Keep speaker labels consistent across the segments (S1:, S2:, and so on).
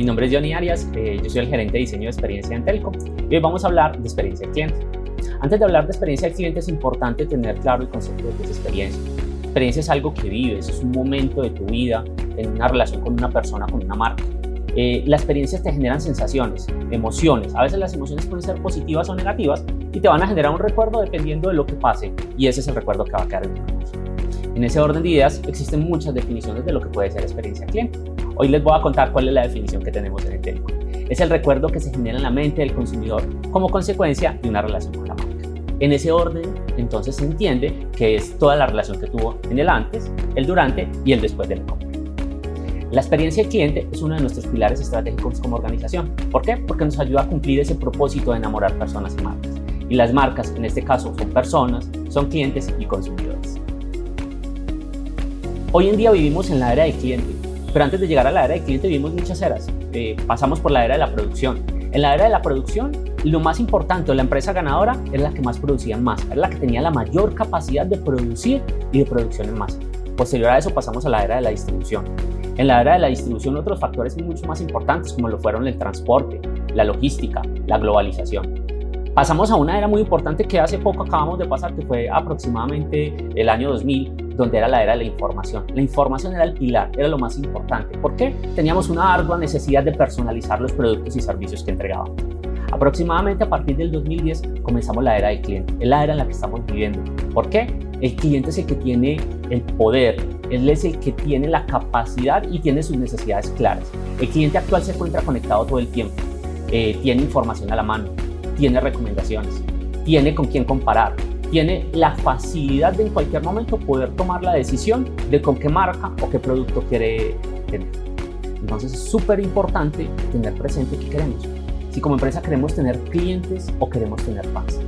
S1: Mi nombre es Johnny Arias, eh, yo soy el gerente de diseño de experiencia en Telco y hoy vamos a hablar de experiencia del cliente. Antes de hablar de experiencia del cliente es importante tener claro el concepto de qué es experiencia. Experiencia es algo que vives, es un momento de tu vida en una relación con una persona, con una marca. Eh, las experiencias te generan sensaciones, emociones. A veces las emociones pueden ser positivas o negativas y te van a generar un recuerdo dependiendo de lo que pase y ese es el recuerdo que va a quedar en tu en ese orden de ideas existen muchas definiciones de lo que puede ser experiencia cliente. Hoy les voy a contar cuál es la definición que tenemos en el técnico. Es el recuerdo que se genera en la mente del consumidor como consecuencia de una relación con la marca. En ese orden, entonces se entiende que es toda la relación que tuvo en el antes, el durante y el después del compra. La experiencia del cliente es uno de nuestros pilares estratégicos como organización. ¿Por qué? Porque nos ayuda a cumplir ese propósito de enamorar personas y marcas. Y las marcas, en este caso, son personas, son clientes y consumidores. Hoy en día vivimos en la era del cliente, pero antes de llegar a la era del cliente vivimos muchas eras. Eh, pasamos por la era de la producción. En la era de la producción, lo más importante, la empresa ganadora es la que más producía en masa, es la que tenía la mayor capacidad de producir y de producción en masa. Posterior a eso pasamos a la era de la distribución. En la era de la distribución otros factores mucho más importantes como lo fueron el transporte, la logística, la globalización. Pasamos a una era muy importante que hace poco acabamos de pasar, que fue aproximadamente el año 2000, donde era la era de la información. La información era el pilar, era lo más importante. ¿Por qué? Teníamos una ardua necesidad de personalizar los productos y servicios que entregábamos. Aproximadamente a partir del 2010 comenzamos la era del cliente, es la era en la que estamos viviendo. ¿Por qué? El cliente es el que tiene el poder, él es el que tiene la capacidad y tiene sus necesidades claras. El cliente actual se encuentra conectado todo el tiempo, eh, tiene información a la mano, tiene recomendaciones, tiene con quién comparar, tiene la facilidad de en cualquier momento poder tomar la decisión de con qué marca o qué producto quiere tener. Entonces es súper importante tener presente qué queremos. Si como empresa queremos tener clientes o queremos tener fans.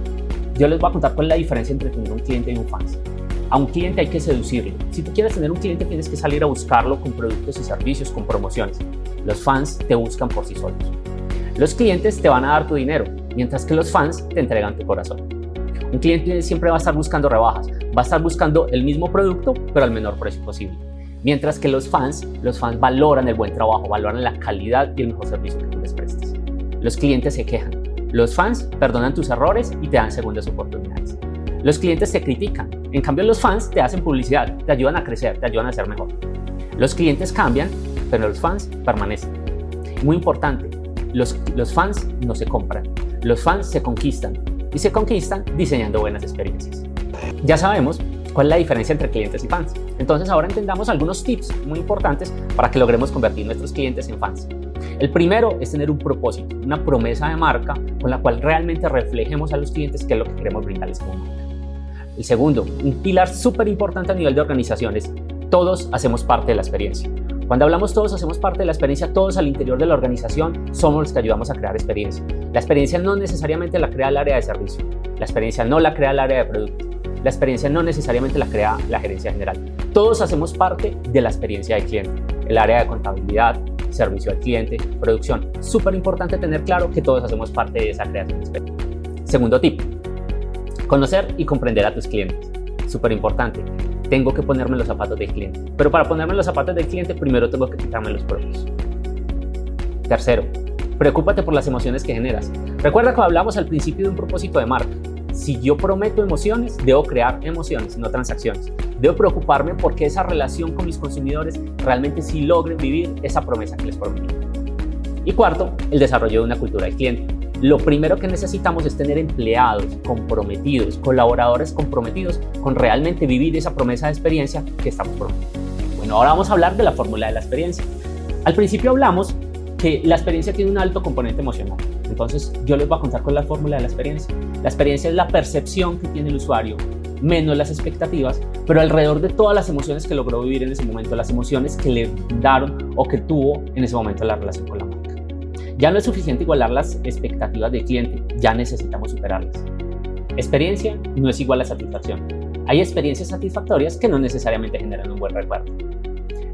S1: Yo les voy a contar cuál es la diferencia entre tener un cliente y un fans. A un cliente hay que seducirlo. Si tú quieres tener un cliente tienes que salir a buscarlo con productos y servicios, con promociones. Los fans te buscan por sí solos. Los clientes te van a dar tu dinero, mientras que los fans te entregan tu corazón. Un cliente siempre va a estar buscando rebajas, va a estar buscando el mismo producto, pero al menor precio posible. Mientras que los fans, los fans valoran el buen trabajo, valoran la calidad y el mejor servicio que tú les prestes. Los clientes se quejan. Los fans perdonan tus errores y te dan segundas oportunidades. Los clientes te critican. En cambio, los fans te hacen publicidad, te ayudan a crecer, te ayudan a ser mejor. Los clientes cambian, pero los fans permanecen. Muy importante, los, fans no se compran, los fans se conquistan y se conquistan diseñando buenas experiencias. Ya sabemos cuál es la diferencia entre clientes y fans. Entonces ahora entendamos algunos tips muy importantes para que logremos convertir nuestros clientes en fans. El primero es tener un propósito, una promesa de marca con la cual realmente reflejemos a los clientes qué es lo que queremos brindarles como marca. El segundo, un pilar súper importante a nivel de organizaciones, todos hacemos parte de la experiencia. Cuando hablamos todos, hacemos parte de la experiencia, todos al interior de la organización somos los que ayudamos a crear experiencia. La experiencia no necesariamente la crea el área de servicio, la experiencia no la crea el área de producto, la experiencia no necesariamente la crea la gerencia general. Todos hacemos parte de la experiencia del cliente, el área de contabilidad, servicio al cliente, producción. Súper importante tener claro que todos hacemos parte de esa creación de experiencia. Segundo tip, conocer y comprender a tus clientes. Súper importante tengo que ponerme los zapatos del cliente. Pero para ponerme los zapatos del cliente, primero tengo que quitarme los propios. Tercero, preocúpate por las emociones que generas. Recuerda que hablamos al principio de un propósito de marca. Si yo prometo emociones, debo crear emociones, no transacciones. Debo preocuparme porque esa relación con mis consumidores realmente sí logren vivir esa promesa que les prometí. Y cuarto, el desarrollo de una cultura del cliente lo primero que necesitamos es tener empleados comprometidos, colaboradores comprometidos con realmente vivir esa promesa de experiencia que estamos prometiendo. Bueno, ahora vamos a hablar de la fórmula de la experiencia. Al principio hablamos que la experiencia tiene un alto componente emocional. Entonces, yo les voy a contar con la fórmula de la experiencia. La experiencia es la percepción que tiene el usuario menos las expectativas, pero alrededor de todas las emociones que logró vivir en ese momento, las emociones que le daron o que tuvo en ese momento la relación con la. Ya no es suficiente igualar las expectativas del cliente, ya necesitamos superarlas. Experiencia no es igual a satisfacción. Hay experiencias satisfactorias que no necesariamente generan un buen recuerdo.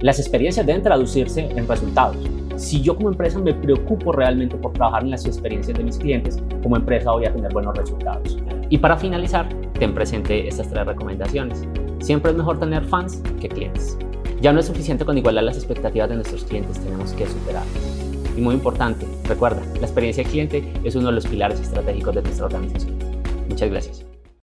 S1: Las experiencias deben traducirse en resultados. Si yo como empresa me preocupo realmente por trabajar en las experiencias de mis clientes, como empresa voy a tener buenos resultados. Y para finalizar, ten presente estas tres recomendaciones. Siempre es mejor tener fans que clientes. Ya no es suficiente con igualar las expectativas de nuestros clientes, tenemos que superarlas. Y muy importante, recuerda, la experiencia cliente es uno de los pilares estratégicos de nuestra organización. Muchas gracias.